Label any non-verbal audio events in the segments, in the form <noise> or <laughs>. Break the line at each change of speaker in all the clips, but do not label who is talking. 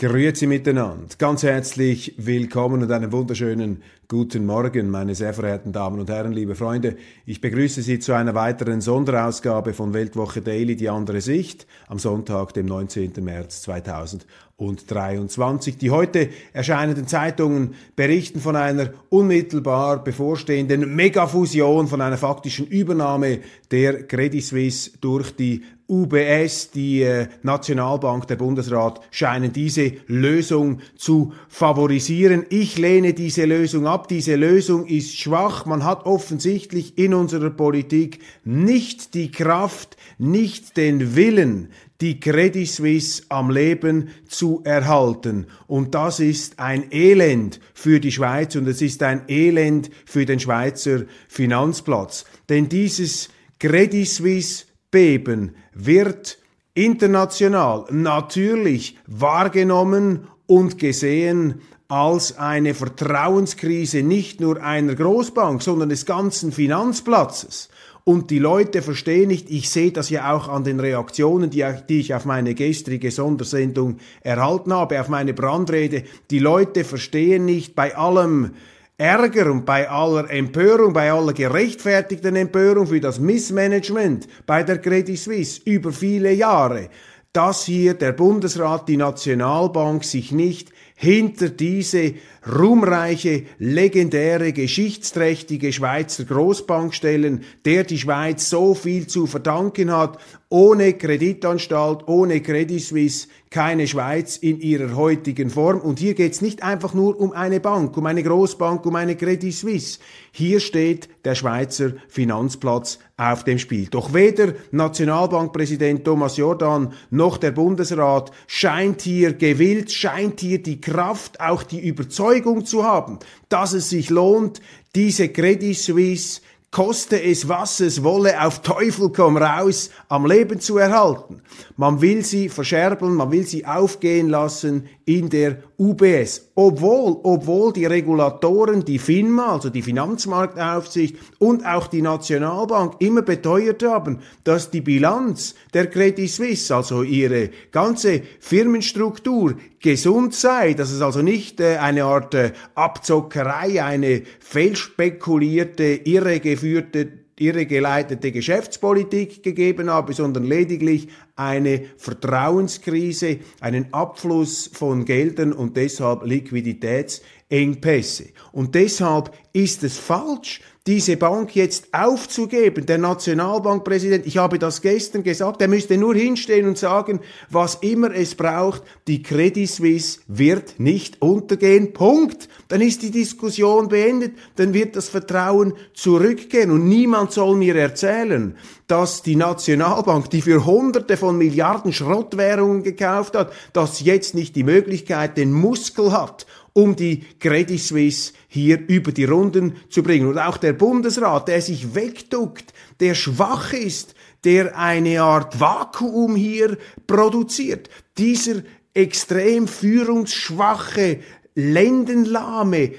Grüezi miteinander. Ganz herzlich willkommen und einen wunderschönen guten Morgen, meine sehr verehrten Damen und Herren, liebe Freunde. Ich begrüße Sie zu einer weiteren Sonderausgabe von Weltwoche Daily, die andere Sicht, am Sonntag, dem 19. März 2023. Die heute erscheinenden Zeitungen berichten von einer unmittelbar bevorstehenden Megafusion, von einer faktischen Übernahme der Credit Suisse durch die UBS, die äh, Nationalbank, der Bundesrat scheinen diese Lösung zu favorisieren. Ich lehne diese Lösung ab. Diese Lösung ist schwach. Man hat offensichtlich in unserer Politik nicht die Kraft, nicht den Willen, die Credit Suisse am Leben zu erhalten. Und das ist ein Elend für die Schweiz und es ist ein Elend für den Schweizer Finanzplatz. Denn dieses Credit Suisse Beben wird international natürlich wahrgenommen und gesehen als eine Vertrauenskrise nicht nur einer Großbank, sondern des ganzen Finanzplatzes. Und die Leute verstehen nicht, ich sehe das ja auch an den Reaktionen, die, die, ich auf meine gestrige Sondersendung erhalten habe, auf meine Brandrede. Die Leute verstehen nicht bei allem Ärger und bei aller Empörung, bei aller gerechtfertigten Empörung für das Missmanagement bei der Credit Suisse über viele Jahre, dass hier der Bundesrat, die Nationalbank sich nicht hinter diese ruhmreiche, legendäre, geschichtsträchtige Schweizer Großbank stellen, der die Schweiz so viel zu verdanken hat ohne Kreditanstalt, ohne Credit Suisse keine Schweiz in ihrer heutigen Form. Und hier geht es nicht einfach nur um eine Bank, um eine Großbank, um eine Credit Suisse. Hier steht der Schweizer Finanzplatz auf dem Spiel. Doch weder Nationalbankpräsident Thomas Jordan noch der Bundesrat scheint hier gewillt, scheint hier die Kraft, auch die Überzeugung zu haben, dass es sich lohnt, diese Credit Suisse koste es, was es wolle, auf Teufel komm raus, am Leben zu erhalten. Man will sie verscherbeln, man will sie aufgehen lassen in der UBS. Obwohl, obwohl die Regulatoren, die FINMA, also die Finanzmarktaufsicht und auch die Nationalbank immer beteuert haben, dass die Bilanz der Credit Suisse, also ihre ganze Firmenstruktur, gesund sei, dass es also nicht äh, eine Art äh, Abzockerei, eine fehlspekulierte, irregeführte irregeleitete Geschäftspolitik gegeben habe, sondern lediglich eine Vertrauenskrise, einen Abfluss von Geldern und deshalb Liquiditätsengpässe. Und deshalb ist es falsch, diese Bank jetzt aufzugeben. Der Nationalbankpräsident, ich habe das gestern gesagt, er müsste nur hinstehen und sagen, was immer es braucht, die Credit Suisse wird nicht untergehen. Punkt. Dann ist die Diskussion beendet, dann wird das Vertrauen zurückgehen und niemand soll mir erzählen, dass die Nationalbank, die für Hunderte von Milliarden Schrottwährungen gekauft hat, dass jetzt nicht die Möglichkeit, den Muskel hat, um die Credit Suisse hier über die Runden zu bringen. Und auch der Bundesrat, der sich wegduckt, der schwach ist, der eine Art Vakuum hier produziert. Dieser extrem führungsschwache, lendenlahme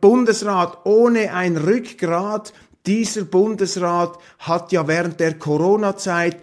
Bundesrat ohne ein Rückgrat, dieser Bundesrat hat ja während der Corona-Zeit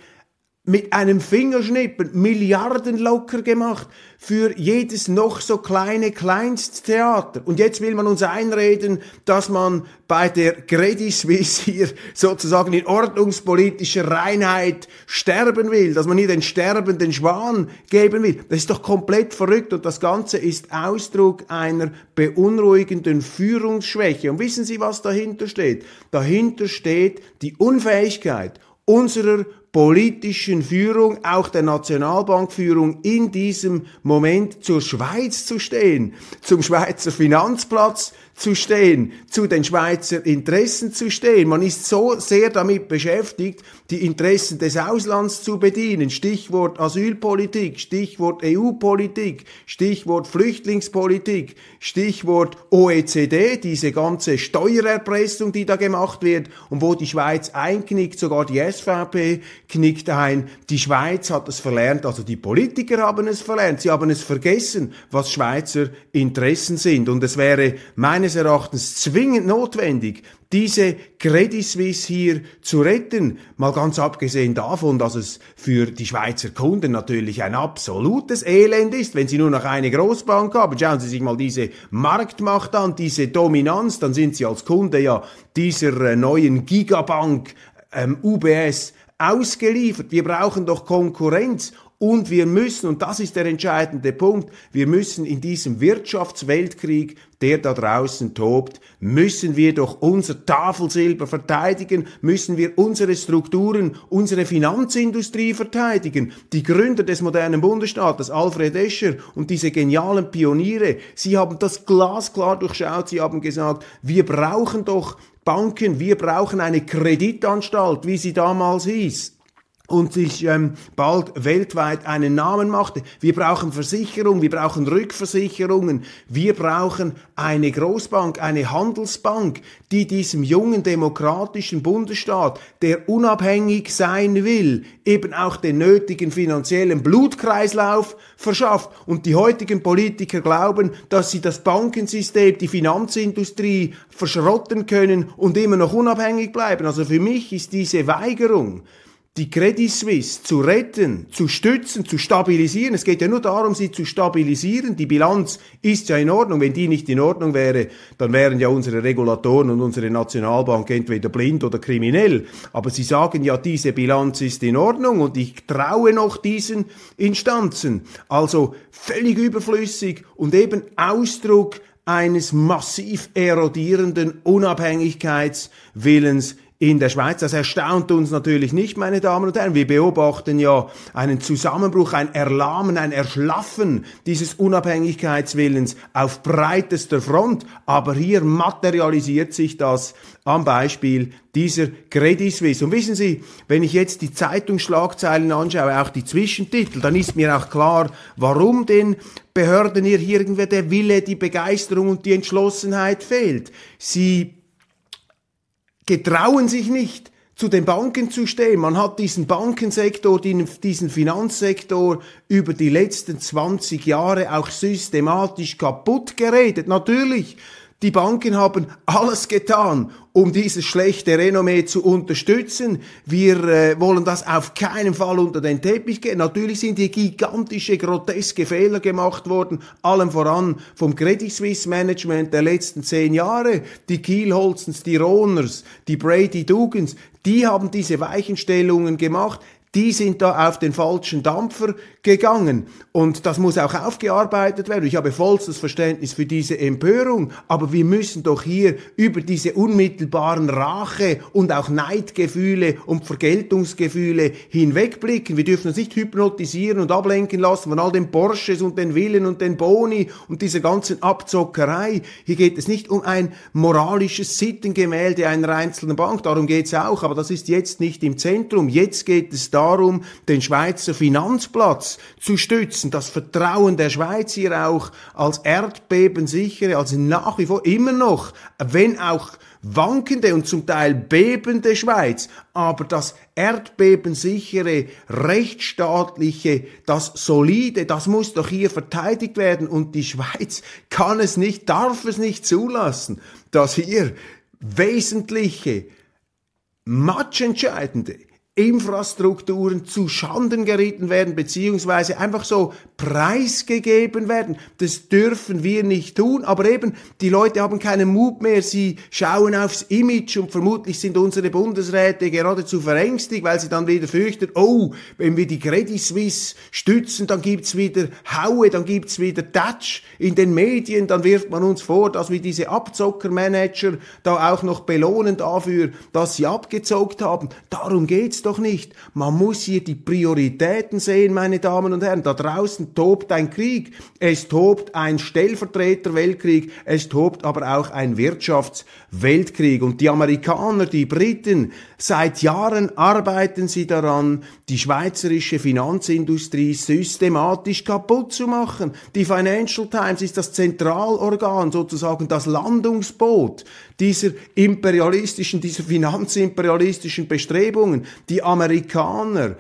mit einem Fingerschnippen Milliarden locker gemacht für jedes noch so kleine Kleinsttheater. Und jetzt will man uns einreden, dass man bei der Credit Suisse hier sozusagen in ordnungspolitischer Reinheit sterben will, dass man hier den sterbenden Schwan geben will. Das ist doch komplett verrückt und das Ganze ist Ausdruck einer beunruhigenden Führungsschwäche. Und wissen Sie, was dahinter steht? Dahinter steht die Unfähigkeit unserer politischen Führung, auch der Nationalbankführung in diesem Moment zur Schweiz zu stehen, zum Schweizer Finanzplatz zu stehen, zu den Schweizer Interessen zu stehen. Man ist so sehr damit beschäftigt, die Interessen des Auslands zu bedienen. Stichwort Asylpolitik, Stichwort EU-Politik, Stichwort Flüchtlingspolitik, Stichwort OECD, diese ganze Steuererpressung, die da gemacht wird und wo die Schweiz einknickt, sogar die SVP knickt ein. Die Schweiz hat es verlernt, also die Politiker haben es verlernt. Sie haben es vergessen, was Schweizer Interessen sind. Und es wäre meine meines Erachtens zwingend notwendig, diese Credit Suisse hier zu retten. Mal ganz abgesehen davon, dass es für die Schweizer Kunden natürlich ein absolutes Elend ist, wenn sie nur noch eine Großbank haben. Schauen Sie sich mal diese Marktmacht an, diese Dominanz, dann sind Sie als Kunde ja dieser äh, neuen Gigabank ähm, UBS ausgeliefert. Wir brauchen doch Konkurrenz und wir müssen, und das ist der entscheidende Punkt, wir müssen in diesem Wirtschaftsweltkrieg, der da draußen tobt, müssen wir doch unser Tafelsilber verteidigen, müssen wir unsere Strukturen, unsere Finanzindustrie verteidigen. Die Gründer des modernen Bundesstaates, Alfred Escher und diese genialen Pioniere, sie haben das glasklar durchschaut, sie haben gesagt, wir brauchen doch Banken, wir brauchen eine Kreditanstalt, wie sie damals hieß und sich ähm, bald weltweit einen Namen machte. Wir brauchen Versicherung, wir brauchen Rückversicherungen, wir brauchen eine Großbank, eine Handelsbank, die diesem jungen demokratischen Bundesstaat, der unabhängig sein will, eben auch den nötigen finanziellen Blutkreislauf verschafft. Und die heutigen Politiker glauben, dass sie das Bankensystem, die Finanzindustrie verschrotten können und immer noch unabhängig bleiben. Also für mich ist diese Weigerung, die Credit Suisse zu retten, zu stützen, zu stabilisieren. Es geht ja nur darum, sie zu stabilisieren. Die Bilanz ist ja in Ordnung. Wenn die nicht in Ordnung wäre, dann wären ja unsere Regulatoren und unsere Nationalbank entweder blind oder kriminell. Aber sie sagen ja, diese Bilanz ist in Ordnung und ich traue noch diesen Instanzen. Also völlig überflüssig und eben Ausdruck eines massiv erodierenden Unabhängigkeitswillens in der Schweiz. Das erstaunt uns natürlich nicht, meine Damen und Herren. Wir beobachten ja einen Zusammenbruch, ein Erlahmen, ein Erschlaffen dieses Unabhängigkeitswillens auf breitester Front. Aber hier materialisiert sich das am Beispiel dieser Credit Suisse. Und wissen Sie, wenn ich jetzt die Zeitungsschlagzeilen anschaue, auch die Zwischentitel, dann ist mir auch klar, warum den Behörden hier irgendwer der Wille, die Begeisterung und die Entschlossenheit fehlt. Sie getrauen sich nicht, zu den Banken zu stehen. Man hat diesen Bankensektor, diesen Finanzsektor über die letzten 20 Jahre auch systematisch kaputt geredet. Natürlich die Banken haben alles getan, um dieses schlechte Renommee zu unterstützen. Wir äh, wollen das auf keinen Fall unter den Teppich gehen. Natürlich sind hier gigantische, groteske Fehler gemacht worden, allem voran vom Credit Suisse Management der letzten zehn Jahre. Die Kielholzens, die Roners, die Brady Dugans, die haben diese Weichenstellungen gemacht die sind da auf den falschen Dampfer gegangen. Und das muss auch aufgearbeitet werden. Ich habe vollstes Verständnis für diese Empörung, aber wir müssen doch hier über diese unmittelbaren Rache und auch Neidgefühle und Vergeltungsgefühle hinwegblicken. Wir dürfen uns nicht hypnotisieren und ablenken lassen von all den Porsches und den Villen und den Boni und dieser ganzen Abzockerei. Hier geht es nicht um ein moralisches Sittengemälde einer einzelnen Bank, darum geht es auch, aber das ist jetzt nicht im Zentrum. Jetzt geht es darum, den Schweizer Finanzplatz zu stützen, das Vertrauen der Schweiz hier auch als erdbebensichere, als nach wie vor immer noch, wenn auch wankende und zum Teil bebende Schweiz, aber das erdbebensichere, rechtsstaatliche, das solide, das muss doch hier verteidigt werden. Und die Schweiz kann es nicht, darf es nicht zulassen, dass hier wesentliche, matchentscheidende, Infrastrukturen zu Schanden gerieten werden, beziehungsweise einfach so preisgegeben werden. Das dürfen wir nicht tun, aber eben, die Leute haben keinen Mut mehr, sie schauen aufs Image und vermutlich sind unsere Bundesräte geradezu verängstigt, weil sie dann wieder fürchten, oh, wenn wir die Credit Suisse stützen, dann gibt's wieder Haue, dann gibt's wieder Touch in den Medien, dann wirft man uns vor, dass wir diese Abzockermanager da auch noch belohnen dafür, dass sie abgezockt haben. Darum geht's doch nicht. Man muss hier die Prioritäten sehen, meine Damen und Herren. Da draußen tobt ein Krieg. Es tobt ein Stellvertreter-Weltkrieg. Es tobt aber auch ein Wirtschaftsweltkrieg. Und die Amerikaner, die Briten, seit Jahren arbeiten sie daran, die schweizerische Finanzindustrie systematisch kaputt zu machen. Die Financial Times ist das Zentralorgan, sozusagen das Landungsboot dieser imperialistischen, dieser finanzimperialistischen Bestrebungen. Die Amerikaner,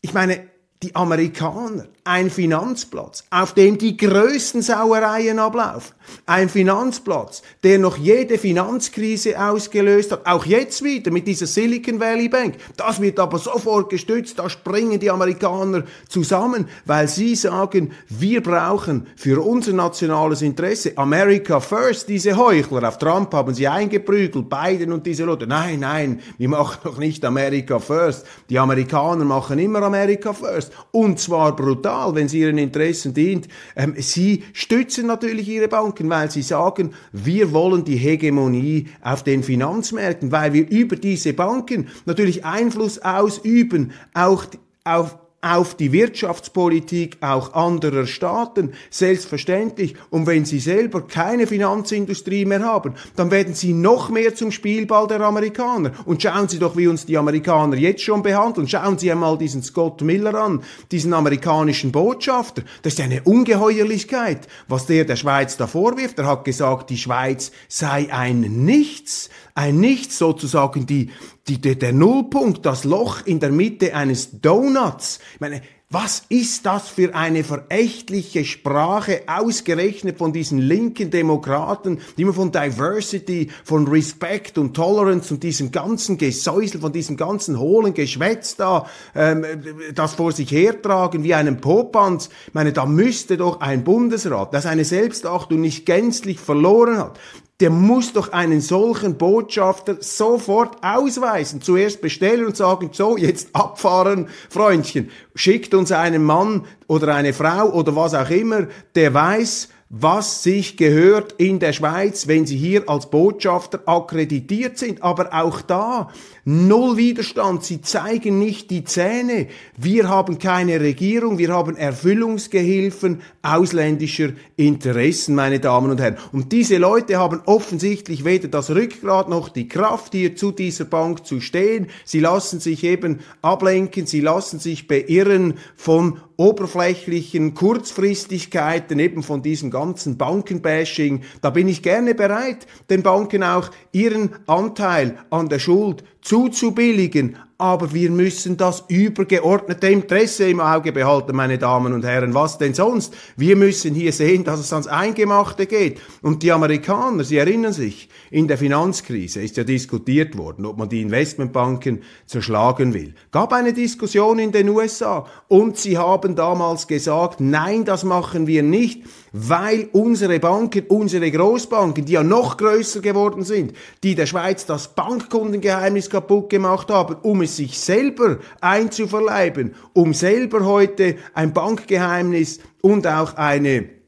ich meine, die Amerikaner, ein Finanzplatz, auf dem die größten Sauereien ablaufen, ein Finanzplatz, der noch jede Finanzkrise ausgelöst hat, auch jetzt wieder mit dieser Silicon Valley Bank. Das wird aber sofort gestützt, da springen die Amerikaner zusammen, weil sie sagen, wir brauchen für unser nationales Interesse America First, diese Heuchler. Auf Trump haben sie eingeprügelt, Biden und diese Leute. Nein, nein, wir machen doch nicht America First. Die Amerikaner machen immer America First. Und zwar brutal, wenn es ihren Interessen dient. Ähm, sie stützen natürlich ihre Banken, weil sie sagen, wir wollen die Hegemonie auf den Finanzmärkten, weil wir über diese Banken natürlich Einfluss ausüben, auch auf auf die Wirtschaftspolitik auch anderer Staaten, selbstverständlich. Und wenn sie selber keine Finanzindustrie mehr haben, dann werden sie noch mehr zum Spielball der Amerikaner. Und schauen Sie doch, wie uns die Amerikaner jetzt schon behandeln. Schauen Sie einmal diesen Scott Miller an, diesen amerikanischen Botschafter. Das ist eine Ungeheuerlichkeit, was der der Schweiz da vorwirft. Er hat gesagt, die Schweiz sei ein Nichts, ein Nichts sozusagen die, die, der, Nullpunkt, das Loch in der Mitte eines Donuts. Ich meine, was ist das für eine verächtliche Sprache, ausgerechnet von diesen linken Demokraten, die immer von Diversity, von Respect und Tolerance und diesem ganzen Gesäusel, von diesem ganzen hohlen Geschwätz da, ähm, das vor sich hertragen wie einen Popanz. Ich meine, da müsste doch ein Bundesrat, das seine Selbstachtung nicht gänzlich verloren hat, der muss doch einen solchen Botschafter sofort ausweisen. Zuerst bestellen und sagen, so, jetzt abfahren, Freundchen. Schickt uns einen Mann oder eine Frau oder was auch immer, der weiß, was sich gehört in der Schweiz, wenn sie hier als Botschafter akkreditiert sind. Aber auch da null Widerstand. Sie zeigen nicht die Zähne. Wir haben keine Regierung, wir haben Erfüllungsgehilfen ausländischer Interessen, meine Damen und Herren. Und diese Leute haben offensichtlich weder das Rückgrat noch die Kraft, hier zu dieser Bank zu stehen. Sie lassen sich eben ablenken, sie lassen sich beirren von oberflächlichen Kurzfristigkeiten, eben von diesem ganzen Bankenbashing, da bin ich gerne bereit, den Banken auch ihren Anteil an der Schuld zuzubilligen, aber wir müssen das übergeordnete Interesse im Auge behalten, meine Damen und Herren. Was denn sonst? Wir müssen hier sehen, dass es ans Eingemachte geht. Und die Amerikaner, Sie erinnern sich, in der Finanzkrise ist ja diskutiert worden, ob man die Investmentbanken zerschlagen will. Gab eine Diskussion in den USA und sie haben damals gesagt, nein, das machen wir nicht, weil unsere Banken, unsere Großbanken, die ja noch größer geworden sind, die der Schweiz das Bankkundengeheimnis kaputt gemacht haben, um es sich selber einzuverleiben, um selber heute ein Bankgeheimnis und auch eine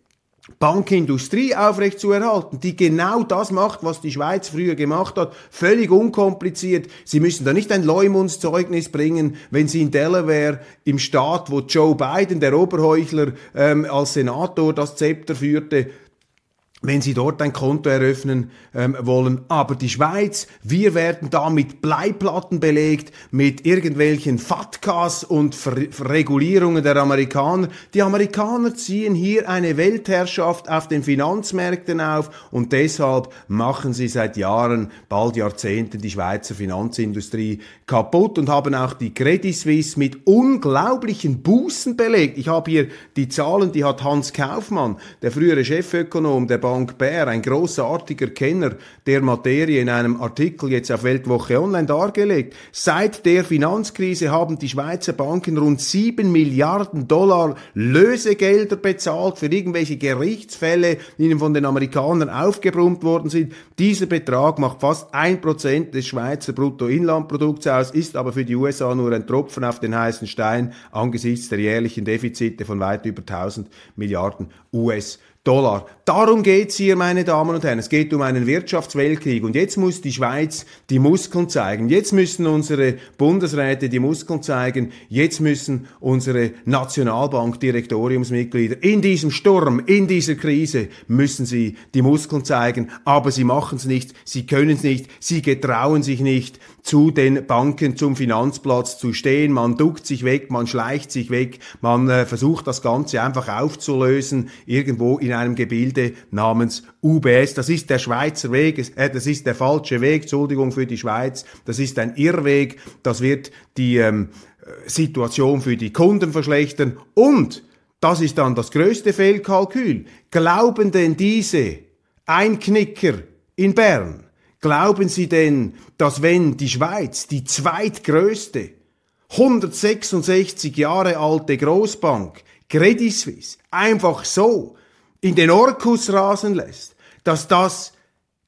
Bankindustrie aufrechtzuerhalten, die genau das macht, was die Schweiz früher gemacht hat, völlig unkompliziert. Sie müssen da nicht ein Leumundszeugnis bringen, wenn Sie in Delaware im Staat, wo Joe Biden, der Oberheuchler, ähm, als Senator das Zepter führte, wenn Sie dort ein Konto eröffnen ähm, wollen. Aber die Schweiz, wir werden da mit Bleiplatten belegt, mit irgendwelchen FATCAs und Ver Regulierungen der Amerikaner. Die Amerikaner ziehen hier eine Weltherrschaft auf den Finanzmärkten auf und deshalb machen sie seit Jahren, bald Jahrzehnten die Schweizer Finanzindustrie kaputt und haben auch die Credit Suisse mit unglaublichen Bußen belegt. Ich habe hier die Zahlen, die hat Hans Kaufmann, der frühere Chefökonom der Bär, ein großartiger Kenner der Materie, in einem Artikel jetzt auf Weltwoche Online dargelegt. Seit der Finanzkrise haben die Schweizer Banken rund sieben Milliarden Dollar Lösegelder bezahlt für irgendwelche Gerichtsfälle, die ihnen von den Amerikanern aufgebrummt worden sind. Dieser Betrag macht fast ein Prozent des Schweizer Bruttoinlandprodukts aus, ist aber für die USA nur ein Tropfen auf den heißen Stein angesichts der jährlichen Defizite von weit über 1000 Milliarden US-Dollar. Dollar. Darum geht's hier, meine Damen und Herren. Es geht um einen Wirtschaftsweltkrieg. Und jetzt muss die Schweiz die Muskeln zeigen. Jetzt müssen unsere Bundesräte die Muskeln zeigen. Jetzt müssen unsere Nationalbank-Direktoriumsmitglieder in diesem Sturm, in dieser Krise, müssen sie die Muskeln zeigen. Aber sie machen es nicht. Sie können es nicht. Sie getrauen sich nicht zu den Banken, zum Finanzplatz zu stehen. Man duckt sich weg, man schleicht sich weg, man äh, versucht das Ganze einfach aufzulösen, irgendwo in einem Gebilde namens UBS. Das ist der Schweizer Weg, äh, das ist der falsche Weg, Entschuldigung für die Schweiz, das ist ein Irrweg, das wird die ähm, Situation für die Kunden verschlechtern und das ist dann das größte Fehlkalkül. Glauben denn diese Einknicker in Bern, Glauben Sie denn, dass wenn die Schweiz, die zweitgrößte, 166 Jahre alte Großbank, Credit Suisse, einfach so in den Orkus rasen lässt, dass das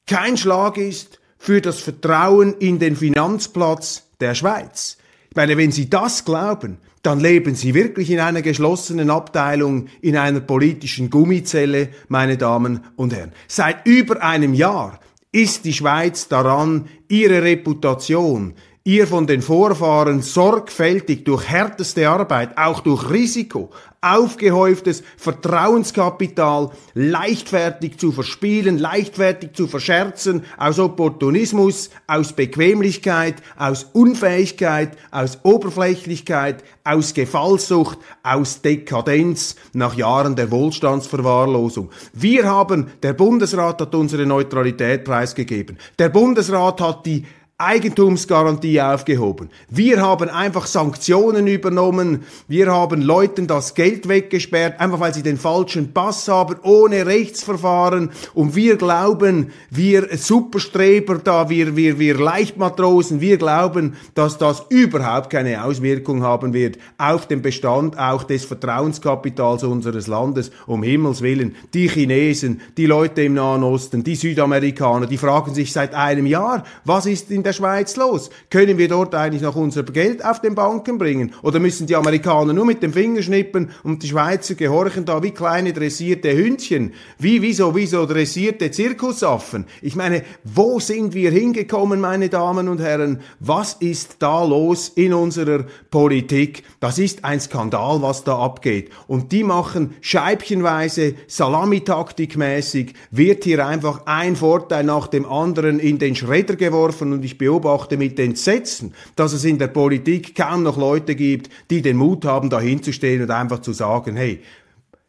kein Schlag ist für das Vertrauen in den Finanzplatz der Schweiz? Ich meine, wenn Sie das glauben, dann leben Sie wirklich in einer geschlossenen Abteilung, in einer politischen Gummizelle, meine Damen und Herren. Seit über einem Jahr ist die Schweiz daran, ihre Reputation, ihr von den Vorfahren sorgfältig durch härteste Arbeit, auch durch Risiko, aufgehäuftes Vertrauenskapital leichtfertig zu verspielen, leichtfertig zu verscherzen, aus Opportunismus, aus Bequemlichkeit, aus Unfähigkeit, aus Oberflächlichkeit, aus Gefallsucht, aus Dekadenz nach Jahren der Wohlstandsverwahrlosung. Wir haben, der Bundesrat hat unsere Neutralität preisgegeben. Der Bundesrat hat die Eigentumsgarantie aufgehoben. Wir haben einfach Sanktionen übernommen. Wir haben Leuten das Geld weggesperrt, einfach weil sie den falschen Pass haben, ohne Rechtsverfahren. Und wir glauben, wir Superstreber da, wir, wir, wir Leichtmatrosen, wir glauben, dass das überhaupt keine Auswirkung haben wird auf den Bestand auch des Vertrauenskapitals unseres Landes. Um Himmels Willen. Die Chinesen, die Leute im Nahen Osten, die Südamerikaner, die fragen sich seit einem Jahr, was ist in der der Schweiz los? Können wir dort eigentlich noch unser Geld auf den Banken bringen? Oder müssen die Amerikaner nur mit dem Finger schnippen und die Schweizer gehorchen da wie kleine dressierte Hündchen? Wie, wieso, wieso dressierte Zirkusaffen? Ich meine, wo sind wir hingekommen, meine Damen und Herren? Was ist da los in unserer Politik? Das ist ein Skandal, was da abgeht. Und die machen scheibchenweise, salamitaktikmäßig, wird hier einfach ein Vorteil nach dem anderen in den Schredder geworfen und ich beobachte mit Entsetzen, dass es in der Politik kaum noch Leute gibt, die den Mut haben, dahinzustehen und einfach zu sagen, hey,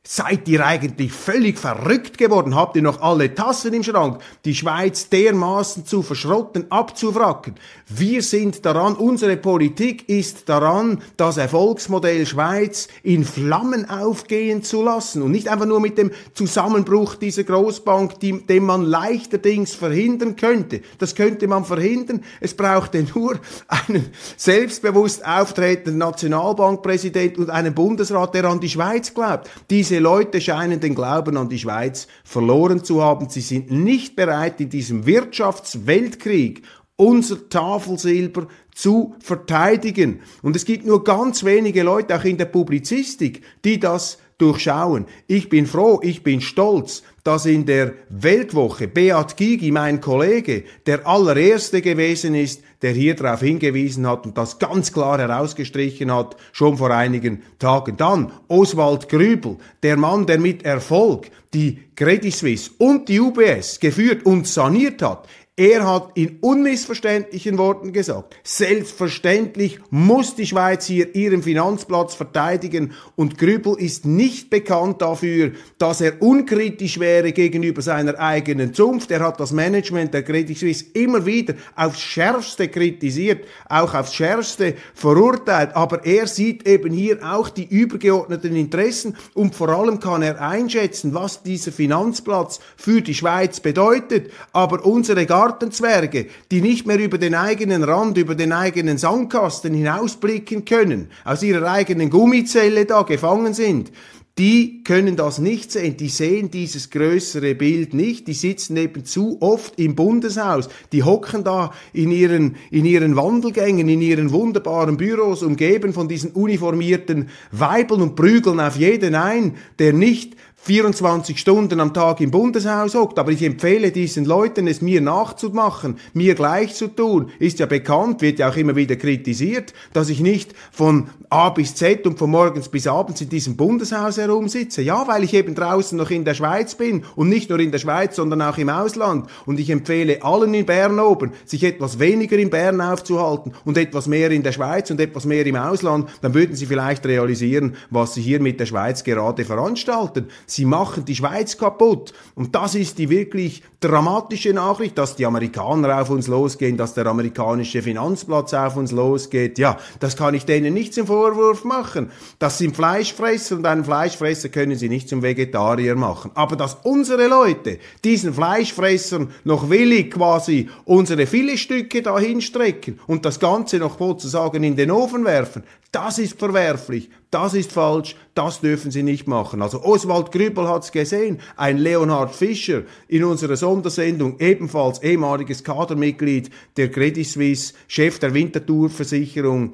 Seid ihr eigentlich völlig verrückt geworden? Habt ihr noch alle Tassen im Schrank? Die Schweiz dermaßen zu verschrotten, abzufracken? Wir sind daran, unsere Politik ist daran, das Erfolgsmodell Schweiz in Flammen aufgehen zu lassen und nicht einfach nur mit dem Zusammenbruch dieser Großbank, die, den man leichterdings verhindern könnte. Das könnte man verhindern. Es brauchte nur einen selbstbewusst auftretenden Nationalbankpräsident und einen Bundesrat, der an die Schweiz glaubt. Diese diese Leute scheinen den Glauben an die Schweiz verloren zu haben. Sie sind nicht bereit, in diesem Wirtschaftsweltkrieg unser Tafelsilber zu verteidigen. Und es gibt nur ganz wenige Leute, auch in der Publizistik, die das durchschauen. Ich bin froh, ich bin stolz, dass in der Weltwoche Beat Gigi, mein Kollege, der allererste gewesen ist, der hier darauf hingewiesen hat und das ganz klar herausgestrichen hat, schon vor einigen Tagen. Dann Oswald Grübel, der Mann, der mit Erfolg die Credit Suisse und die UBS geführt und saniert hat. Er hat in unmissverständlichen Worten gesagt, selbstverständlich muss die Schweiz hier ihren Finanzplatz verteidigen und Grübel ist nicht bekannt dafür, dass er unkritisch wäre gegenüber seiner eigenen Zunft. Er hat das Management der Credit Suisse immer wieder aufs Schärfste kritisiert, auch aufs Schärfste verurteilt, aber er sieht eben hier auch die übergeordneten Interessen und vor allem kann er einschätzen, was dieser Finanzplatz für die Schweiz bedeutet. Aber unsere Gartenzwerge, die nicht mehr über den eigenen Rand, über den eigenen Sandkasten hinausblicken können, aus ihrer eigenen Gummizelle da gefangen sind, die können das nicht sehen, die sehen dieses größere Bild nicht, die sitzen eben zu oft im Bundeshaus, die hocken da in ihren, in ihren Wandelgängen, in ihren wunderbaren Büros, umgeben von diesen uniformierten Weibeln und prügeln auf jeden ein, der nicht 24 Stunden am Tag im Bundeshaus hockt. Aber ich empfehle diesen Leuten, es mir nachzumachen, mir gleich zu tun. Ist ja bekannt, wird ja auch immer wieder kritisiert, dass ich nicht von A bis Z und von morgens bis abends in diesem Bundeshaus herumsitze. Ja, weil ich eben draußen noch in der Schweiz bin und nicht nur in der Schweiz, sondern auch im Ausland. Und ich empfehle allen in Bern oben, sich etwas weniger in Bern aufzuhalten und etwas mehr in der Schweiz und etwas mehr im Ausland. Dann würden sie vielleicht realisieren, was sie hier mit der Schweiz gerade veranstalten. Sie machen die Schweiz kaputt. Und das ist die wirklich dramatische Nachricht, dass die Amerikaner auf uns losgehen, dass der amerikanische Finanzplatz auf uns losgeht. Ja, das kann ich denen nicht zum Vorwurf machen. Das sind Fleischfresser und einen Fleischfresser können sie nicht zum Vegetarier machen. Aber dass unsere Leute diesen Fleischfressern noch willig quasi unsere Filetstücke dahin strecken und das Ganze noch sozusagen in den Ofen werfen, das ist verwerflich, das ist falsch, das dürfen Sie nicht machen. Also Oswald Grübel hat's gesehen, ein Leonhard Fischer in unserer Sondersendung, ebenfalls ehemaliges Kadermitglied der Credit Suisse, Chef der Winterthur-Versicherung,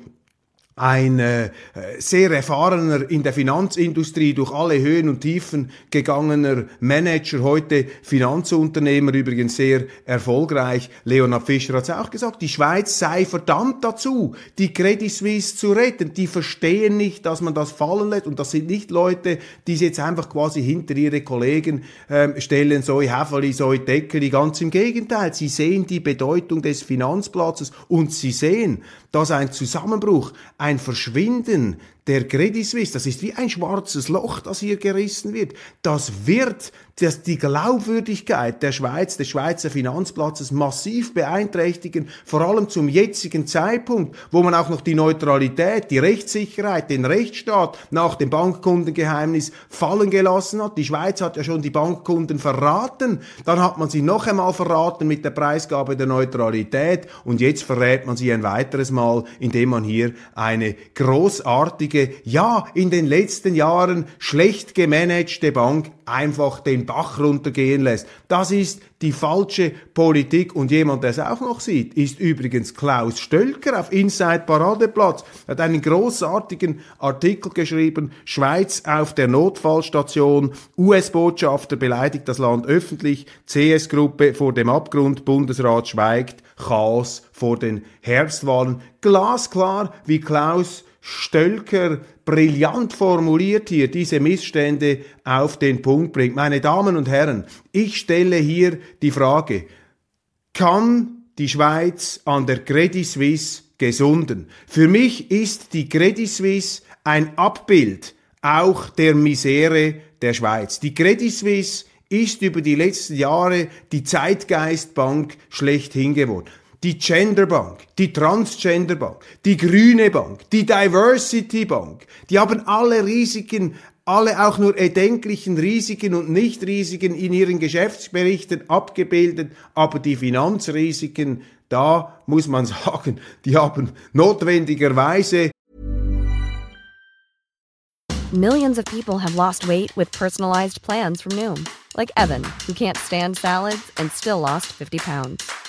ein äh, sehr erfahrener in der Finanzindustrie durch alle Höhen und Tiefen gegangener Manager, heute Finanzunternehmer, übrigens sehr erfolgreich. Leonhard Fischer hat es auch gesagt, die Schweiz sei verdammt dazu, die Credit Suisse zu retten. Die verstehen nicht, dass man das fallen lässt und das sind nicht Leute, die sie jetzt einfach quasi hinter ihre Kollegen ähm, stellen, so Häferli, so Deckeli, ganz im Gegenteil. Sie sehen die Bedeutung des Finanzplatzes und sie sehen, dass ein Zusammenbruch, ein Verschwinden der Credit Suisse, das ist wie ein schwarzes Loch, das hier gerissen wird. Das wird das die Glaubwürdigkeit der Schweiz, des Schweizer Finanzplatzes massiv beeinträchtigen, vor allem zum jetzigen Zeitpunkt, wo man auch noch die Neutralität, die Rechtssicherheit, den Rechtsstaat nach dem Bankkundengeheimnis fallen gelassen hat. Die Schweiz hat ja schon die Bankkunden verraten, dann hat man sie noch einmal verraten mit der Preisgabe der Neutralität und jetzt verrät man sie ein weiteres Mal, indem man hier eine großartige einzige, ja, in den letzten Jahren schlecht gemanagte Bank einfach den Bach runtergehen lässt. Das ist die falsche Politik und jemand, der es auch noch sieht, ist übrigens Klaus Stölker auf Inside Paradeplatz. Er hat einen großartigen Artikel geschrieben, Schweiz auf der Notfallstation, US-Botschafter beleidigt das Land öffentlich, CS-Gruppe vor dem Abgrund, Bundesrat schweigt, Chaos vor den Herbstwahlen. Glasklar, wie Klaus Stölker brillant formuliert hier diese Missstände auf den Punkt bringt. Meine Damen und Herren, ich stelle hier die Frage, kann die Schweiz an der Credit Suisse gesunden? Für mich ist die Credit Suisse ein Abbild auch der Misere der Schweiz. Die Credit Suisse ist über die letzten Jahre die Zeitgeistbank schlechthin geworden die Genderbank, die Transgenderbank, die Grüne Bank, die Diversity Bank, die haben alle Risiken, alle auch nur erdenklichen Risiken und Nichtrisiken in ihren Geschäftsberichten abgebildet, aber die Finanzrisiken, da muss man <laughs> sagen, die haben notwendigerweise
Millions of people have lost weight with personalized plans from Noom, like Evan, who can't stand salads and still lost 50 pounds.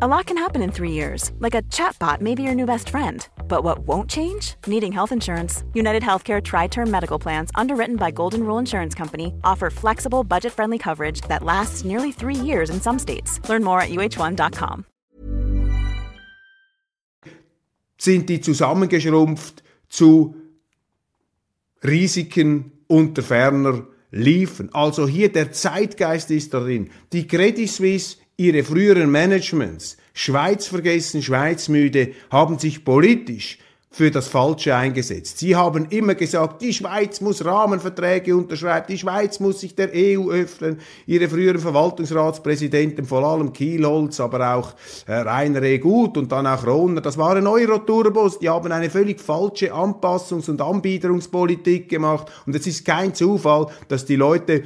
A lot can happen in three years, like a chatbot may be your new best friend. But what won't change? Needing health insurance. United Healthcare Tri Term Medical Plans, underwritten by Golden Rule Insurance Company, offer flexible, budget friendly coverage that lasts nearly three years in some states. Learn more at uh1.com.
Sind die zusammengeschrumpft zu Risiken unter ferner liefen? Also hier der Zeitgeist ist darin. Die Credit Suisse ihre früheren Managements, Schweiz vergessen, Schweiz müde, haben sich politisch für das Falsche eingesetzt. Sie haben immer gesagt, die Schweiz muss Rahmenverträge unterschreiben, die Schweiz muss sich der EU öffnen. Ihre früheren Verwaltungsratspräsidenten, vor allem Kielholz, aber auch äh, Rainer E. Gut und dann auch Rohner, das waren Euro-Turbos, die haben eine völlig falsche Anpassungs- und Anbiederungspolitik gemacht. Und es ist kein Zufall, dass die Leute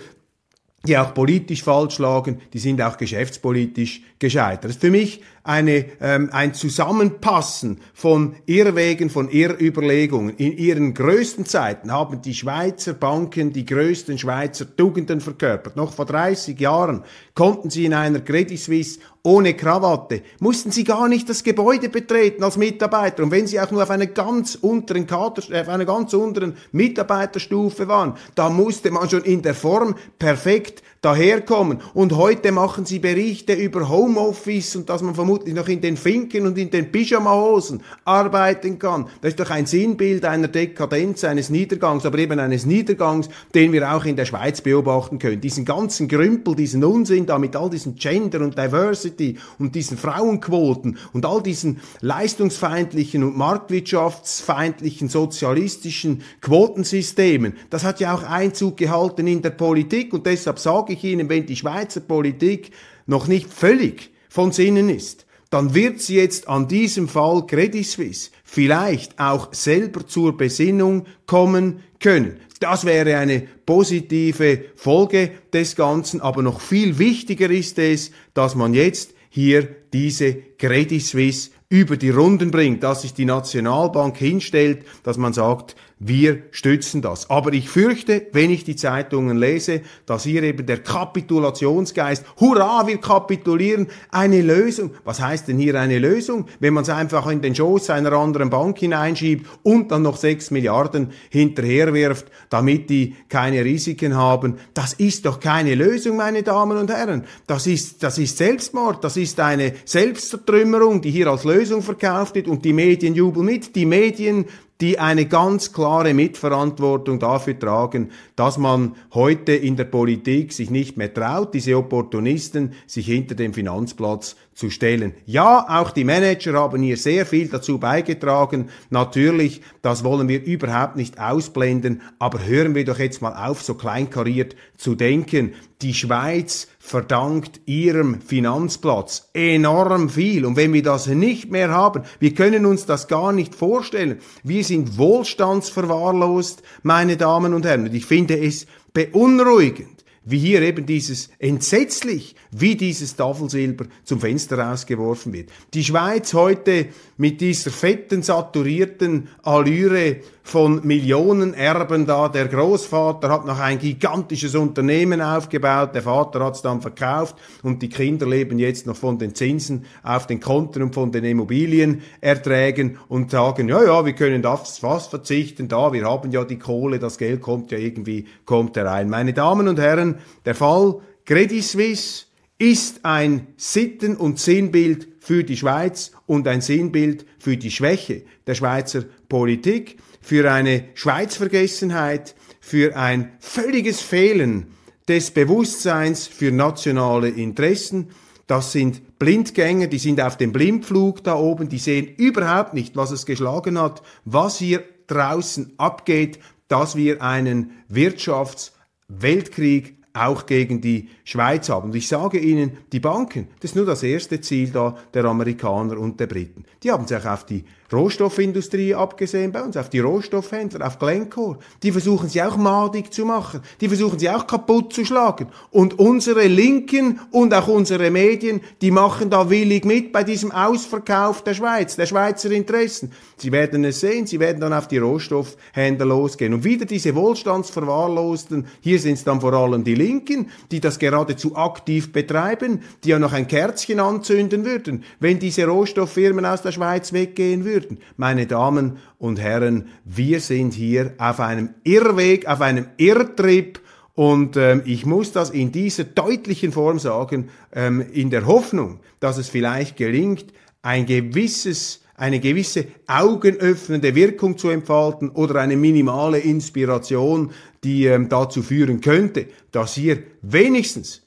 die auch politisch falsch lagen, die sind auch geschäftspolitisch gescheitert. Das ist für mich eine, ähm, ein Zusammenpassen von Irrwegen, von Irrüberlegungen. In ihren größten Zeiten haben die Schweizer Banken die größten Schweizer Tugenden verkörpert. Noch vor 30 Jahren konnten sie in einer Credit Suisse ohne Krawatte, mussten sie gar nicht das Gebäude betreten als Mitarbeiter. Und wenn sie auch nur auf einer ganz unteren Kader, äh, auf einer ganz unteren Mitarbeiterstufe waren, da musste man schon in der Form perfekt daherkommen. Und heute machen sie Berichte über Homeoffice und dass man vermutlich noch in den Finken und in den Pyjamahosen arbeiten kann. Das ist doch ein Sinnbild einer Dekadenz, eines Niedergangs, aber eben eines Niedergangs, den wir auch in der Schweiz beobachten können. Diesen ganzen Grümpel, diesen Unsinn da mit all diesen Gender und Diversity und diesen Frauenquoten und all diesen leistungsfeindlichen und marktwirtschaftsfeindlichen sozialistischen Quotensystemen, das hat ja auch Einzug gehalten in der Politik und deshalb sage ich Ihnen, wenn die Schweizer Politik noch nicht völlig von Sinnen ist, dann wird sie jetzt an diesem Fall Credit Suisse vielleicht auch selber zur Besinnung kommen können. Das wäre eine positive Folge des Ganzen, aber noch viel wichtiger ist es, dass man jetzt hier diese Credit Suisse über die Runden bringt, dass sich die Nationalbank hinstellt, dass man sagt, wir stützen das. Aber ich fürchte, wenn ich die Zeitungen lese, dass hier eben der Kapitulationsgeist, hurra, wir kapitulieren, eine Lösung. Was heißt denn hier eine Lösung? Wenn man es einfach in den Schoß einer anderen Bank hineinschiebt und dann noch sechs Milliarden hinterherwirft, damit die keine Risiken haben, das ist doch keine Lösung, meine Damen und Herren. Das ist, das ist Selbstmord, das ist eine Selbstzertrümmerung, die hier als Lösung verkauft wird und die Medien jubeln mit. Die Medien die eine ganz klare Mitverantwortung dafür tragen, dass man heute in der Politik sich nicht mehr traut, diese Opportunisten sich hinter dem Finanzplatz zu stellen. Ja, auch die Manager haben hier sehr viel dazu beigetragen. Natürlich, das wollen wir überhaupt nicht ausblenden, aber hören wir doch jetzt mal auf, so kleinkariert zu denken. Die Schweiz verdankt ihrem Finanzplatz enorm viel. Und wenn wir das nicht mehr haben, wir können uns das gar nicht vorstellen. Wir sind wohlstandsverwahrlost, meine Damen und Herren. Und ich finde es beunruhigend wie hier eben dieses entsetzlich, wie dieses Tafelsilber zum Fenster rausgeworfen wird. Die Schweiz heute mit dieser fetten, saturierten Allüre von Millionenerben da. Der Großvater hat noch ein gigantisches Unternehmen aufgebaut, der Vater hat es dann verkauft und die Kinder leben jetzt noch von den Zinsen auf den Konten und von den Immobilienerträgen und sagen, ja, ja, wir können auf was verzichten, da, wir haben ja die Kohle, das Geld kommt ja irgendwie, kommt herein. Meine Damen und Herren, der Fall Credit Suisse ist ein Sitten- und Sinnbild für die Schweiz und ein Sinnbild für die Schwäche der Schweizer Politik für eine Schweizvergessenheit, für ein völliges Fehlen des Bewusstseins für nationale Interessen. Das sind Blindgänger, die sind auf dem Blindflug da oben, die sehen überhaupt nicht, was es geschlagen hat, was hier draußen abgeht, dass wir einen Wirtschaftsweltkrieg auch gegen die Schweiz haben. Und ich sage Ihnen, die Banken, das ist nur das erste Ziel da der Amerikaner und der Briten. Die haben sich auf die Rohstoffindustrie abgesehen bei uns, auf die Rohstoffhändler, auf Glencore. Die versuchen sie auch madig zu machen. Die versuchen sie auch kaputt zu schlagen. Und unsere Linken und auch unsere Medien, die machen da willig mit bei diesem Ausverkauf der Schweiz, der Schweizer Interessen. Sie werden es sehen, sie werden dann auf die Rohstoffhändler losgehen. Und wieder diese Wohlstandsverwahrlosten, hier sind es dann vor allem die Linken, die das geradezu aktiv betreiben, die ja noch ein Kerzchen anzünden würden, wenn diese Rohstofffirmen aus der Schweiz weggehen würden würden. Meine Damen und Herren, wir sind hier auf einem Irrweg, auf einem Irrtrip und ähm, ich muss das in dieser deutlichen Form sagen, ähm, in der Hoffnung, dass es vielleicht gelingt, ein gewisses eine gewisse augenöffnende Wirkung zu entfalten oder eine minimale Inspiration, die ähm, dazu führen könnte, dass hier wenigstens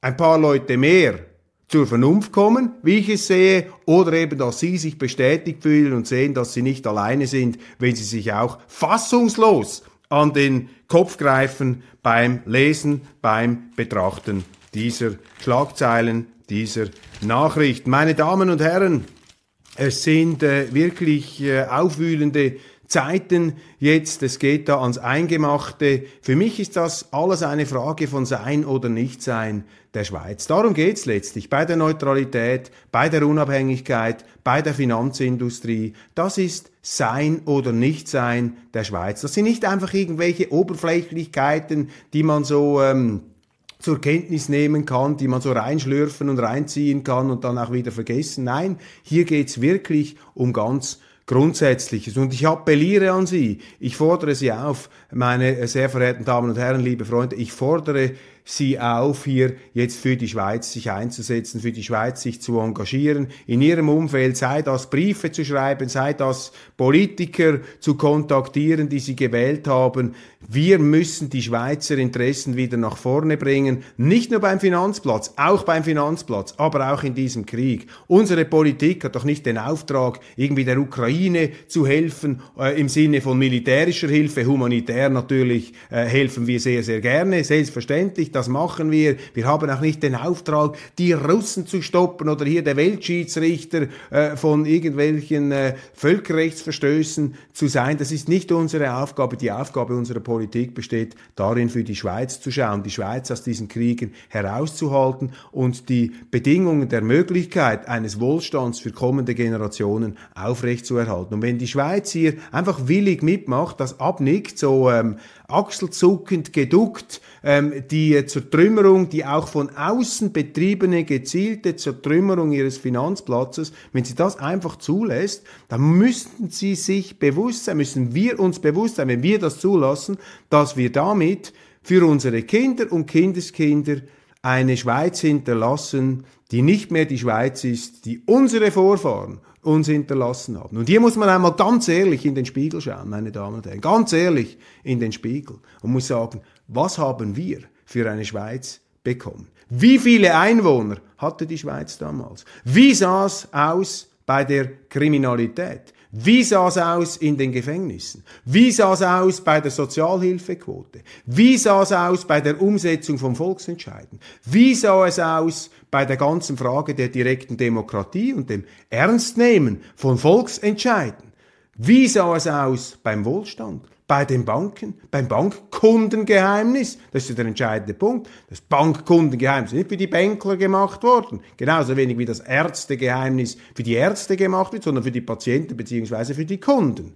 ein paar Leute mehr zur Vernunft kommen, wie ich es sehe, oder eben, dass sie sich bestätigt fühlen und sehen, dass sie nicht alleine sind, wenn sie sich auch fassungslos an den Kopf greifen beim Lesen, beim Betrachten dieser Schlagzeilen, dieser Nachrichten. Meine Damen und Herren, es sind äh, wirklich äh, aufwühlende Zeiten jetzt, es geht da ans Eingemachte. Für mich ist das alles eine Frage von Sein oder Nichtsein der Schweiz. Darum geht's letztlich bei der Neutralität, bei der Unabhängigkeit, bei der Finanzindustrie. Das ist Sein oder Nichtsein der Schweiz. Das sind nicht einfach irgendwelche Oberflächlichkeiten, die man so ähm, zur Kenntnis nehmen kann, die man so reinschlürfen und reinziehen kann und dann auch wieder vergessen. Nein, hier geht's wirklich um ganz Grundsätzliches. Und ich appelliere an Sie, ich fordere Sie auf, meine sehr verehrten Damen und Herren, liebe Freunde, ich fordere sie auf, hier jetzt für die Schweiz sich einzusetzen, für die Schweiz sich zu engagieren, in ihrem Umfeld, sei das Briefe zu schreiben, sei das Politiker zu kontaktieren, die sie gewählt haben. Wir müssen die Schweizer Interessen wieder nach vorne bringen, nicht nur beim Finanzplatz, auch beim Finanzplatz, aber auch in diesem Krieg. Unsere Politik hat doch nicht den Auftrag, irgendwie der Ukraine zu helfen, äh, im Sinne von militärischer Hilfe, humanitär natürlich äh, helfen wir sehr, sehr gerne, selbstverständlich, das machen wir. Wir haben auch nicht den Auftrag, die Russen zu stoppen oder hier der Weltschiedsrichter äh, von irgendwelchen äh, Völkerrechtsverstößen zu sein. Das ist nicht unsere Aufgabe. Die Aufgabe unserer Politik besteht darin, für die Schweiz zu schauen, die Schweiz aus diesen Kriegen herauszuhalten und die Bedingungen der Möglichkeit eines Wohlstands für kommende Generationen aufrechtzuerhalten. Und wenn die Schweiz hier einfach willig mitmacht, das abnickt, so ähm, achselzuckend geduckt, ähm, die Zertrümmerung, die auch von außen betriebene gezielte Zertrümmerung ihres Finanzplatzes, wenn sie das einfach zulässt, dann müssten sie sich bewusst sein, müssen wir uns bewusst sein, wenn wir das zulassen, dass wir damit für unsere Kinder und Kindeskinder eine Schweiz hinterlassen, die nicht mehr die Schweiz ist, die unsere Vorfahren uns hinterlassen haben. Und hier muss man einmal ganz ehrlich in den Spiegel schauen, meine Damen und Herren, ganz ehrlich in den Spiegel und muss sagen, was haben wir für eine Schweiz bekommen? Wie viele Einwohner hatte die Schweiz damals? Wie sah es aus bei der Kriminalität? Wie sah es aus in den Gefängnissen? Wie sah es aus bei der Sozialhilfequote? Wie sah es aus bei der Umsetzung von Volksentscheiden? Wie sah es aus bei der ganzen Frage der direkten Demokratie und dem Ernstnehmen von Volksentscheiden? Wie sah es aus beim Wohlstand? Bei den Banken, beim Bankkundengeheimnis. Das ist ja der entscheidende Punkt. Das Bankkundengeheimnis ist nicht für die Bankler gemacht worden. Genauso wenig wie das Ärztegeheimnis für die Ärzte gemacht wird, sondern für die Patienten beziehungsweise für die Kunden.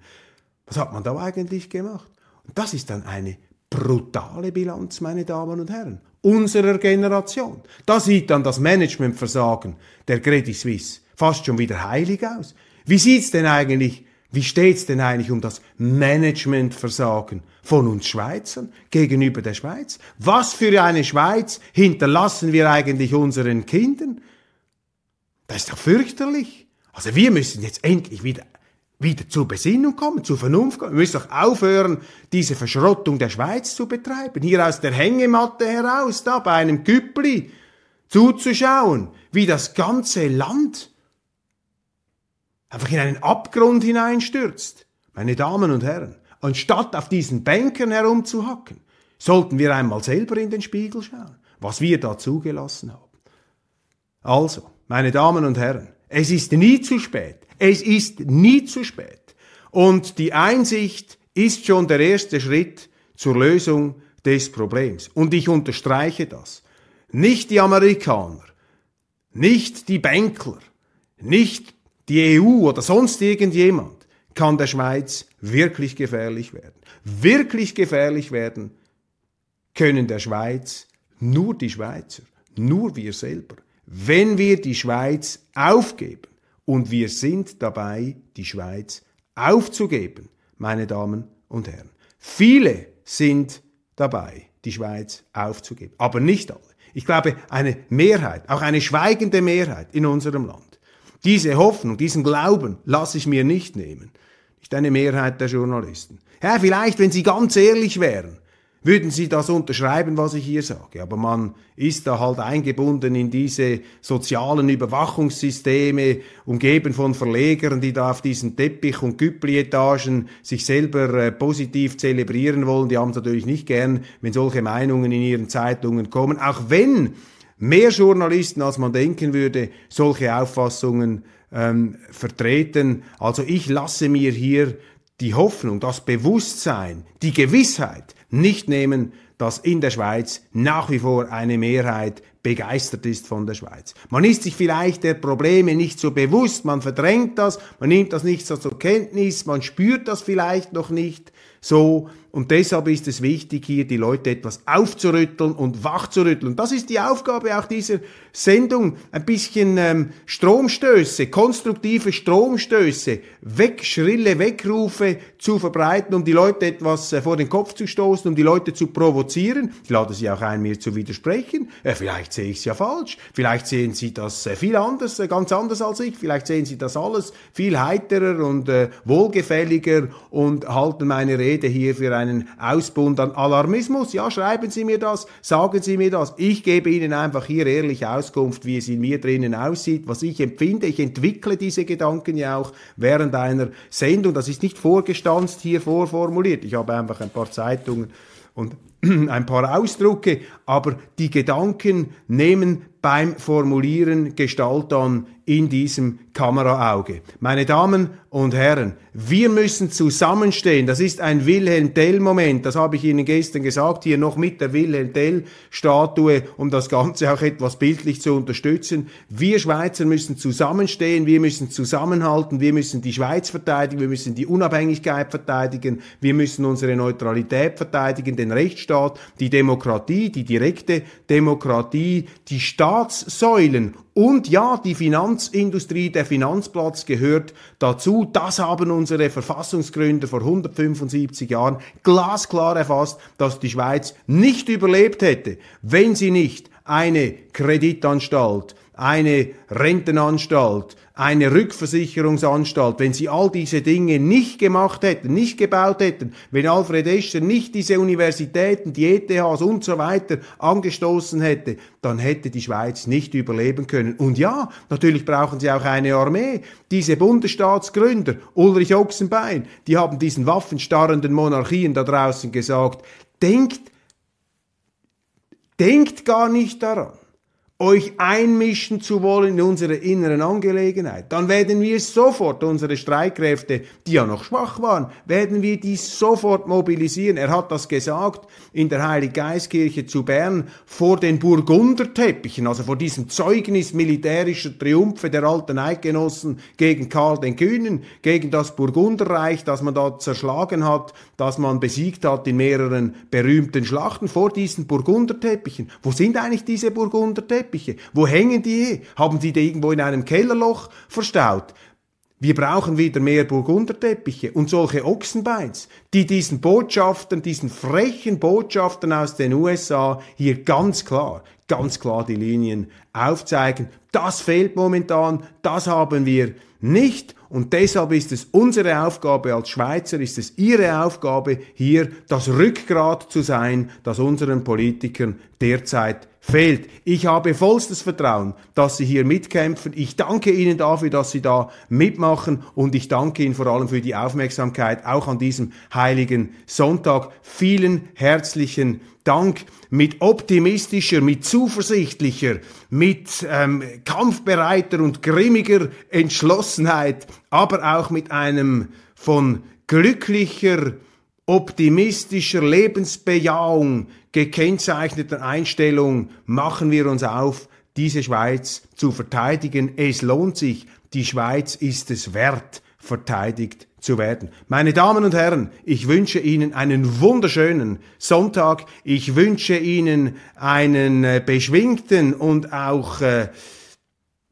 Was hat man da eigentlich gemacht? Und das ist dann eine brutale Bilanz, meine Damen und Herren, unserer Generation. Da sieht dann das Managementversagen der Credit Suisse fast schon wieder heilig aus. Wie sieht's denn eigentlich wie steht's denn eigentlich um das Managementversagen von uns Schweizern gegenüber der Schweiz? Was für eine Schweiz hinterlassen wir eigentlich unseren Kindern? Das ist doch fürchterlich. Also wir müssen jetzt endlich wieder wieder zur Besinnung kommen, zur Vernunft kommen. Wir müssen doch aufhören, diese Verschrottung der Schweiz zu betreiben. Hier aus der Hängematte heraus, da bei einem Küppli zuzuschauen, wie das ganze Land einfach in einen Abgrund hineinstürzt. Meine Damen und Herren, anstatt auf diesen Bänkern herumzuhacken, sollten wir einmal selber in den Spiegel schauen, was wir da zugelassen haben. Also, meine Damen und Herren, es ist nie zu spät. Es ist nie zu spät. Und die Einsicht ist schon der erste Schritt zur Lösung des Problems. Und ich unterstreiche das. Nicht die Amerikaner, nicht die Bänkler, nicht die EU oder sonst irgendjemand kann der Schweiz wirklich gefährlich werden. Wirklich gefährlich werden können der Schweiz nur die Schweizer, nur wir selber. Wenn wir die Schweiz aufgeben, und wir sind dabei, die Schweiz aufzugeben, meine Damen und Herren. Viele sind dabei, die Schweiz aufzugeben, aber nicht alle. Ich glaube, eine Mehrheit, auch eine schweigende Mehrheit in unserem Land, diese Hoffnung, diesen Glauben lasse ich mir nicht nehmen. Nicht eine Mehrheit der Journalisten. Ja, vielleicht, wenn Sie ganz ehrlich wären, würden Sie das unterschreiben, was ich hier sage. Aber man ist da halt eingebunden in diese sozialen Überwachungssysteme, umgeben von Verlegern, die da auf diesen Teppich- und Güppli-Etagen sich selber äh, positiv zelebrieren wollen. Die haben es natürlich nicht gern, wenn solche Meinungen in ihren Zeitungen kommen. Auch wenn mehr Journalisten, als man denken würde, solche Auffassungen ähm, vertreten. Also ich lasse mir hier die Hoffnung, das Bewusstsein, die Gewissheit nicht nehmen, dass in der Schweiz nach wie vor eine Mehrheit begeistert ist von der Schweiz. Man ist sich vielleicht der Probleme nicht so bewusst, man verdrängt das, man nimmt das nicht so zur Kenntnis, man spürt das vielleicht noch nicht so, und deshalb ist es wichtig, hier die Leute etwas aufzurütteln und wachzurütteln. Das ist die Aufgabe auch dieser Sendung. Ein bisschen ähm, Stromstöße, konstruktive Stromstöße, weg, schrille Wegrufe zu verbreiten, um die Leute etwas äh, vor den Kopf zu stoßen, um die Leute zu provozieren. Ich lade Sie auch ein, mir zu widersprechen. Äh, vielleicht sehe ich es ja falsch. Vielleicht sehen Sie das äh, viel anders, äh, ganz anders als ich. Vielleicht sehen Sie das alles viel heiterer und äh, wohlgefälliger und halten meine Rede hier für ein einen Ausbund an Alarmismus. Ja, schreiben Sie mir das, sagen Sie mir das. Ich gebe Ihnen einfach hier ehrlich Auskunft, wie es in mir drinnen aussieht, was ich empfinde. Ich entwickle diese Gedanken ja auch während einer Sendung. Das ist nicht vorgestanzt hier vorformuliert. Ich habe einfach ein paar Zeitungen und <clears throat> ein paar Ausdrucke, aber die Gedanken nehmen beim Formulieren Gestalt an in diesem Kameraauge. Meine Damen und Herren, wir müssen zusammenstehen. Das ist ein Wilhelm Tell-Moment. Das habe ich Ihnen gestern gesagt, hier noch mit der Wilhelm Tell-Statue, um das Ganze auch etwas bildlich zu unterstützen. Wir Schweizer müssen zusammenstehen, wir müssen zusammenhalten, wir müssen die Schweiz verteidigen, wir müssen die Unabhängigkeit verteidigen, wir müssen unsere Neutralität verteidigen, den Rechtsstaat, die Demokratie, die direkte Demokratie, die Staatssäulen und ja, die Finanzindustrie, der Finanzplatz gehört dazu. Das haben unsere Verfassungsgründer vor 175 Jahren glasklar erfasst, dass die Schweiz nicht überlebt hätte, wenn sie nicht eine Kreditanstalt, eine Rentenanstalt, eine Rückversicherungsanstalt, wenn sie all diese Dinge nicht gemacht hätten, nicht gebaut hätten, wenn Alfred Escher nicht diese Universitäten, die ETHs und so weiter angestoßen hätte, dann hätte die Schweiz nicht überleben können. Und ja, natürlich brauchen sie auch eine Armee. Diese Bundesstaatsgründer, Ulrich Ochsenbein, die haben diesen waffenstarrenden Monarchien da draußen gesagt, denkt, denkt gar nicht daran euch einmischen zu wollen in unsere inneren Angelegenheit, dann werden wir sofort unsere Streitkräfte, die ja noch schwach waren, werden wir die sofort mobilisieren. Er hat das gesagt in der Heiliggeistkirche zu Bern vor den Burgunderteppichen, also vor diesem Zeugnis militärischer Triumphe der alten Eidgenossen gegen Karl den Kühnen, gegen das Burgunderreich, das man da zerschlagen hat, das man besiegt hat in mehreren berühmten Schlachten, vor diesen Burgunderteppichen. Wo sind eigentlich diese Burgunderteppiche? Teppiche? Wo hängen die? Haben die die irgendwo in einem Kellerloch verstaut? Wir brauchen wieder mehr Burgunderteppiche und solche Ochsenbeins, die diesen Botschaftern, diesen frechen Botschaftern aus den USA hier ganz klar, ganz klar die Linien aufzeigen. Das fehlt momentan, das haben wir nicht und deshalb ist es unsere Aufgabe als Schweizer, ist es ihre Aufgabe, hier das Rückgrat zu sein, das unseren Politikern derzeit fehlt. Ich habe vollstes Vertrauen, dass Sie hier mitkämpfen. Ich danke Ihnen dafür, dass Sie da mitmachen und ich danke Ihnen vor allem für die Aufmerksamkeit auch an diesem heiligen Sonntag. Vielen herzlichen Dank. Mit optimistischer, mit zuversichtlicher, mit ähm, kampfbereiter und grimmiger Entschlossenheit, aber auch mit einem von glücklicher, optimistischer Lebensbejahung gekennzeichneten Einstellung machen wir uns auf, diese Schweiz zu verteidigen. Es lohnt sich, die Schweiz ist es wert, verteidigt zu werden. Meine Damen und Herren, ich wünsche Ihnen einen wunderschönen Sonntag. Ich wünsche Ihnen einen äh, beschwingten und auch äh,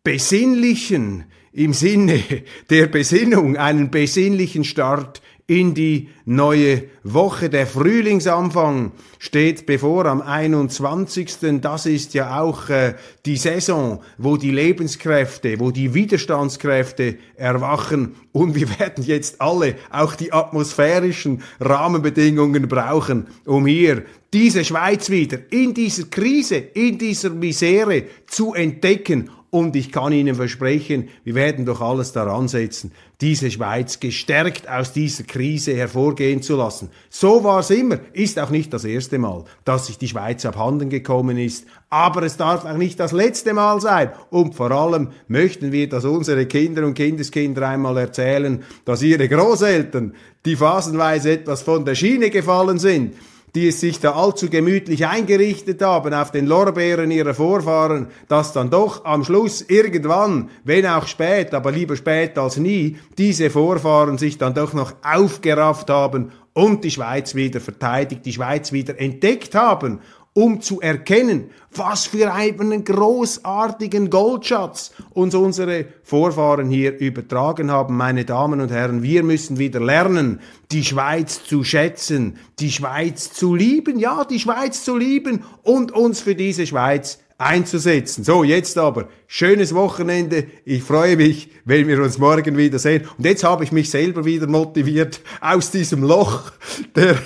besinnlichen, im Sinne <laughs> der Besinnung, einen besinnlichen Start in die neue Woche. Der Frühlingsanfang steht bevor am 21. Das ist ja auch äh, die Saison, wo die Lebenskräfte, wo die Widerstandskräfte erwachen. Und wir werden jetzt alle auch die atmosphärischen Rahmenbedingungen brauchen, um hier diese Schweiz wieder in dieser Krise, in dieser Misere zu entdecken und ich kann Ihnen versprechen, wir werden doch alles daran setzen, diese Schweiz gestärkt aus dieser Krise hervorgehen zu lassen. So war es immer, ist auch nicht das erste Mal, dass sich die Schweiz abhanden gekommen ist, aber es darf auch nicht das letzte Mal sein. Und vor allem möchten wir, dass unsere Kinder und Kindeskinder einmal erzählen, dass ihre Großeltern, die phasenweise etwas von der Schiene gefallen sind, die es sich da allzu gemütlich eingerichtet haben auf den Lorbeeren ihrer Vorfahren, dass dann doch am Schluss irgendwann, wenn auch spät, aber lieber spät als nie, diese Vorfahren sich dann doch noch aufgerafft haben und die Schweiz wieder verteidigt, die Schweiz wieder entdeckt haben um zu erkennen, was für einen großartigen Goldschatz uns unsere Vorfahren hier übertragen haben. Meine Damen und Herren, wir müssen wieder lernen, die Schweiz zu schätzen, die Schweiz zu lieben, ja, die Schweiz zu lieben und uns für diese Schweiz einzusetzen. So, jetzt aber schönes Wochenende. Ich freue mich, wenn wir uns morgen wiedersehen. Und jetzt habe ich mich selber wieder motiviert. Aus diesem Loch der,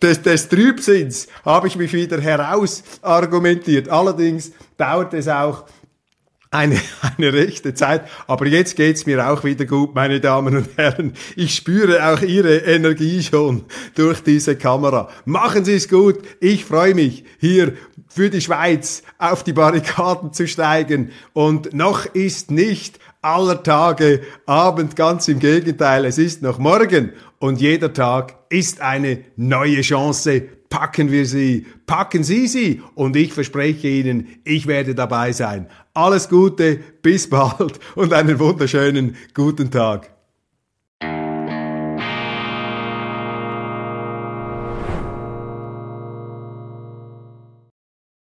des, des Trübsinns habe ich mich wieder heraus argumentiert. Allerdings dauert es auch eine, <laughs> eine rechte Zeit. Aber jetzt geht's mir auch wieder gut, meine Damen und Herren. Ich spüre auch Ihre Energie schon durch diese Kamera. Machen Sie es gut. Ich freue mich, hier für die Schweiz auf die Barrikaden zu steigen. Und noch ist nicht aller Tage Abend, ganz im Gegenteil. Es ist noch morgen. Und jeder Tag ist eine neue Chance packen wir sie, packen Sie sie und ich verspreche Ihnen, ich werde dabei sein. Alles Gute, bis bald und einen wunderschönen guten Tag.